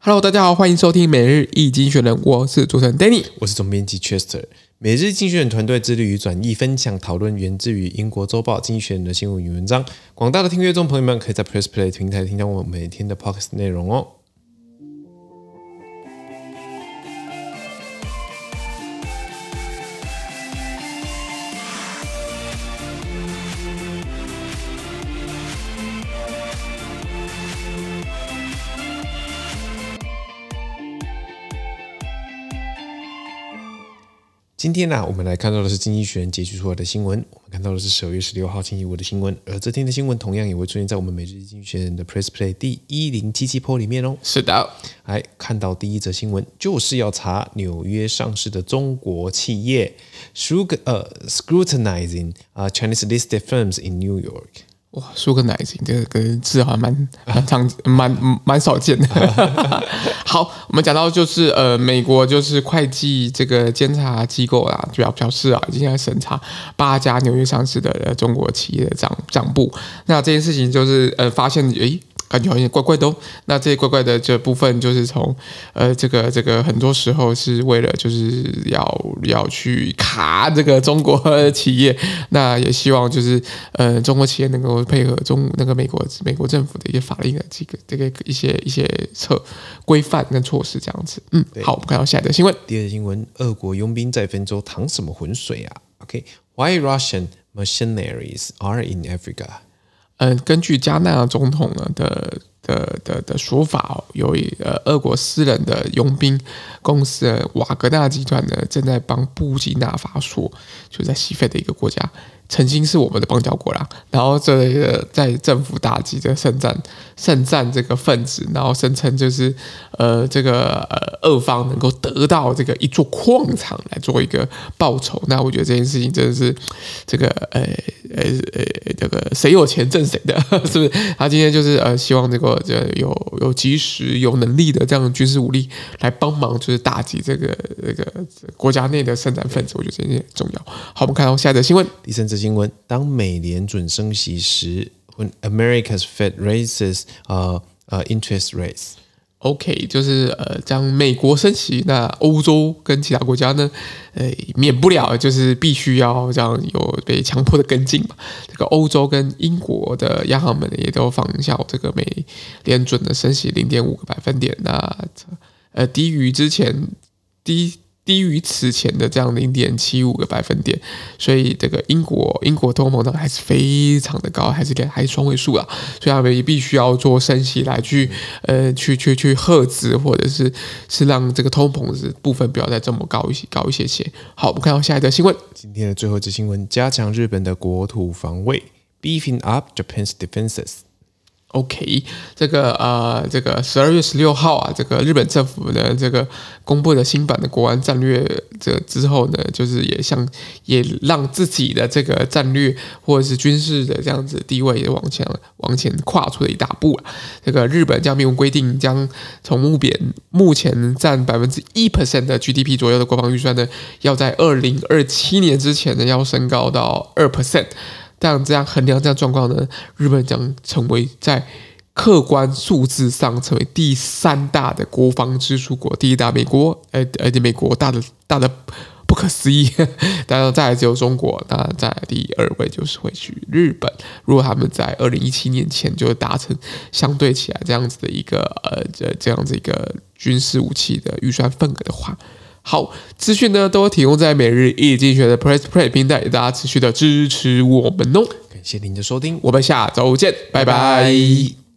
Hello，大家好，欢迎收听每日易经济学人，我是主持人 Danny，我是总编辑 Chester。每日经济学人团队致力于转译、分享、讨论源自于英国周报《经济学人》的新闻与文章。广大的听阅众朋友们，可以在 Press Play 平台听到我们每天的 Podcast 内容哦。今天呢、啊，我们来看到的是《经济学人》截取出来的新闻。我们看到的是十二月十六号星期五的新闻，而这天的新闻同样也会出现在我们每日《经济学人》的 Press Play 第一零七七 Po 里面哦。是的，来看到第一则新闻，就是要查纽约上市的中国企业，Scrut 呃 scrutinizing 啊 Chinese listed firms in New York。哇输个奶精这个字好像蛮蛮常蛮蛮少见的。好，我们讲到就是呃，美国就是会计这个监察机构啦，主要表示啊，已经在审查八家纽约上市的中国企业的账账簿。那这件事情就是呃，发现诶。感觉好像怪怪的哦。那这些怪怪的这部分，就是从呃，这个这个很多时候是为了就是要要去卡这个中国企业。那也希望就是呃，中国企业能够配合中那个美国美国政府的一些法令的这个这个一些一些策规范跟措施这样子。嗯，好，我们看到下一个新闻。第二个新闻：俄国佣兵在非洲淌什么浑水啊？OK，Why Russian mercenaries are in Africa？嗯，根据加纳总统呢的的的的说法哦，有一呃，俄国私人的佣兵公司瓦格纳集团呢，正在帮布基纳法索，就在西非的一个国家。曾经是我们的邦交国啦，然后这个在政府打击这圣战圣战这个分子，然后声称就是呃这个呃俄方能够得到这个一座矿场来做一个报酬，那我觉得这件事情真的是这个呃呃呃这个谁有钱挣谁的，是不是？他今天就是呃希望这个这有有及时有能力的这样的军事武力来帮忙，就是打击这个这个国家内的圣战分子，我觉得这些很重要。好，我们看到下一则新闻，第三则。新闻：当美联准升息时，When America's Fed raises 呃呃 interest rates OK，就是呃将美国升息，那欧洲跟其他国家呢，呃免不了就是必须要这样有被强迫的跟进嘛。这个欧洲跟英国的央行们也都仿效这个美联准的升息零点五个百分点，那呃低于之前低。低于此前的这样零点七五个百分点，所以这个英国英国通膨呢还是非常的高，还是还是双位数啊，所以他们也必须要做升息来去呃去去去遏制，或者是是让这个通膨的部分不要再这么高一些高一些些。好，我们看到下一则新闻，今天的最后一则新闻：加强日本的国土防卫，beefing up Japan's defenses。OK，这个呃，这个十二月十六号啊，这个日本政府呢，这个公布的新版的国安战略，这之后呢，就是也像也让自己的这个战略或者是军事的这样子地位也往前往前跨出了一大步啊。这个日本将明文规定，将从目前目前占百分之一 percent 的 GDP 左右的国防预算呢，要在二零二七年之前呢，要升高到二 percent。这样这样衡量这样状况呢，日本将成为在客观数字上成为第三大的国防支出国，第一大美国，呃呃，美国大的大的不可思议，当 然再来只有中国，那在第二位就是会去日本。如果他们在二零一七年前就达成相对起来这样子的一个呃这这样子一个军事武器的预算份额的话。好，资讯呢都提供在每日易经济学的 Press Play 平台，大家持续的支持我们哦。感谢您的收听，我们下周见，拜拜。拜拜。